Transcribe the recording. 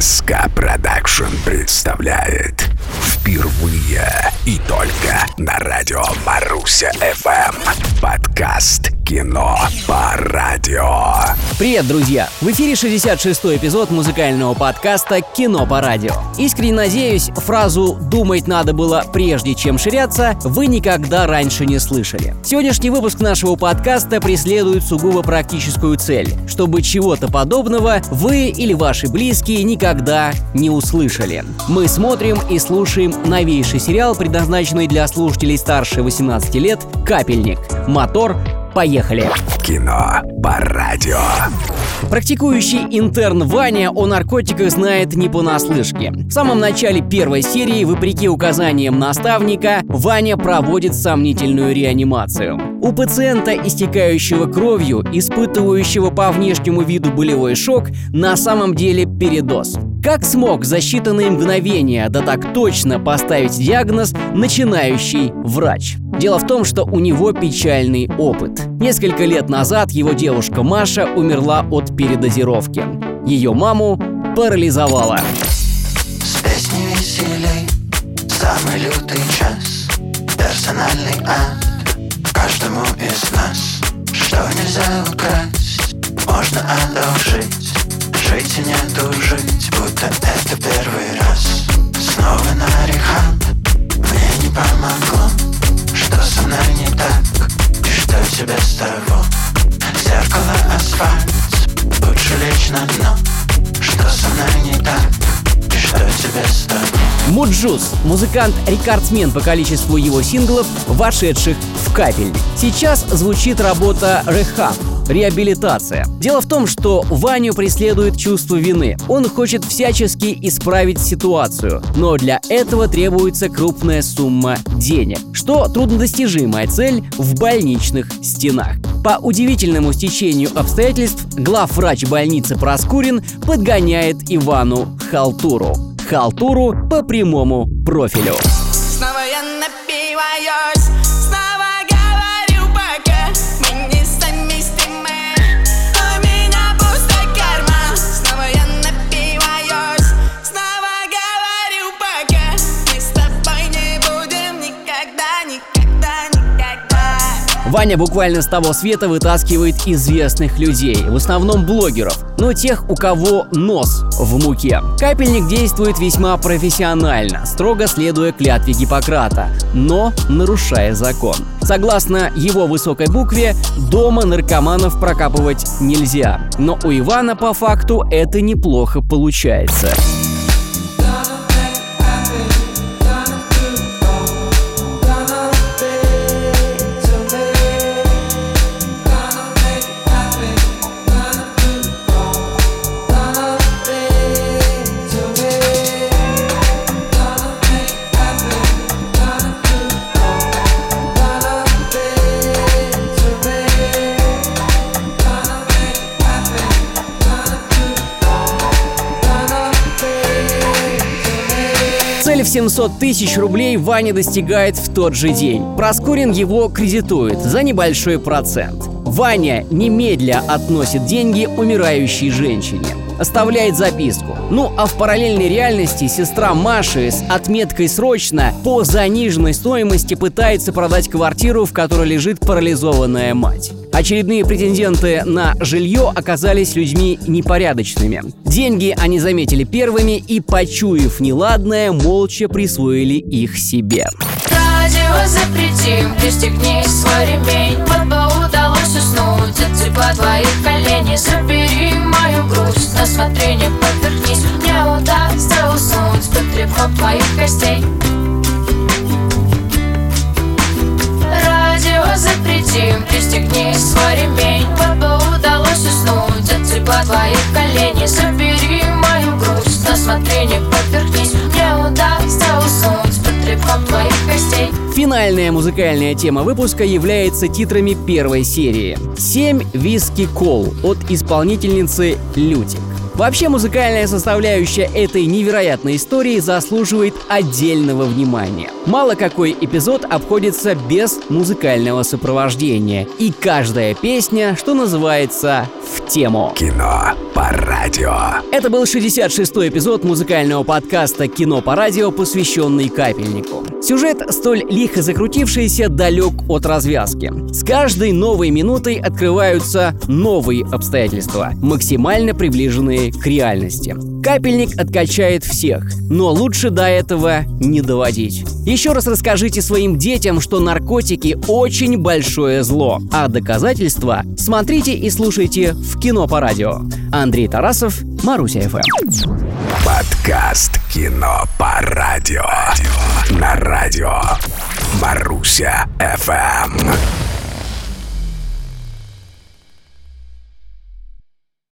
СК Production представляет впервые и только на радио Маруся ФМ подкаст «Кино по радио». Привет, друзья! В эфире 66-й эпизод музыкального подкаста «Кино по радио». Искренне надеюсь, фразу «думать надо было прежде, чем ширяться» вы никогда раньше не слышали. Сегодняшний выпуск нашего подкаста преследует сугубо практическую цель, чтобы чего-то подобного вы или ваши близкие никогда не услышали. Мы смотрим и слушаем новейший сериал, предназначенный для слушателей старше 18 лет «Капельник». Мотор Поехали! Кино по радио. Практикующий интерн Ваня о наркотиках знает не понаслышке. В самом начале первой серии, вопреки указаниям наставника, Ваня проводит сомнительную реанимацию. У пациента, истекающего кровью, испытывающего по внешнему виду болевой шок, на самом деле передоз. Как смог за считанные мгновения да так точно поставить диагноз начинающий врач? Дело в том, что у него печальный опыт. Несколько лет назад его девушка Маша умерла от передозировки. Ее маму парализовала. С песней веселей, самый лютый час Персональный ад каждому из нас Что нельзя украсть, можно одолжить Жить и не тужить, будто это первый раз Снова на рехаб, мне не помогло Муджус – музыкант-рекордсмен по количеству его синглов, вошедших в капель. Сейчас звучит работа «Rehab», реабилитация. Дело в том, что Ваню преследует чувство вины. Он хочет всячески исправить ситуацию, но для этого требуется крупная сумма денег, что труднодостижимая цель в больничных стенах. По удивительному стечению обстоятельств главврач больницы Проскурин подгоняет Ивану халтуру. Халтуру по прямому профилю. Снова я напиваюсь Ваня буквально с того света вытаскивает известных людей, в основном блогеров, но тех, у кого нос в муке. Капельник действует весьма профессионально, строго следуя клятве Гиппократа, но нарушая закон. Согласно его высокой букве, дома наркоманов прокапывать нельзя. Но у Ивана по факту это неплохо получается. Цель в 700 тысяч рублей Ваня достигает в тот же день. Проскурин его кредитует за небольшой процент. Ваня немедля относит деньги умирающей женщине. Оставляет записку. Ну а в параллельной реальности сестра Маши с отметкой «срочно» по заниженной стоимости пытается продать квартиру, в которой лежит парализованная мать. Очередные претенденты на жилье оказались людьми непорядочными. Деньги они заметили первыми и, почуяв неладное, молча присвоили их себе. Радио запретим, пристегни свой ремень удалось тепла твоих коленей Забери мою грусть, на смотрение повернись. Мне удастся уснуть под трепком твоих костей. Радио запретим, пристегни свой ремень. Бы удалось уснуть от тепла твоих коленей Забери Финальная музыкальная тема выпуска является титрами первой серии. «Семь виски кол» от исполнительницы Лютик. Вообще музыкальная составляющая этой невероятной истории заслуживает отдельного внимания. Мало какой эпизод обходится без музыкального сопровождения. И каждая песня, что называется, в тему. Кино по радио. Это был 66-й эпизод музыкального подкаста «Кино по радио», посвященный капельнику. Сюжет, столь лихо закрутившийся, далек от развязки. С каждой новой минутой открываются новые обстоятельства, максимально приближенные к реальности. Капельник откачает всех, но лучше до этого не доводить. Еще раз расскажите своим детям, что наркотики очень большое зло, а доказательства смотрите и слушайте в кино по радио. Андрей Тарасов, Маруся ФМ. Подкаст «Кино по радио». На радио Маруся ФМ.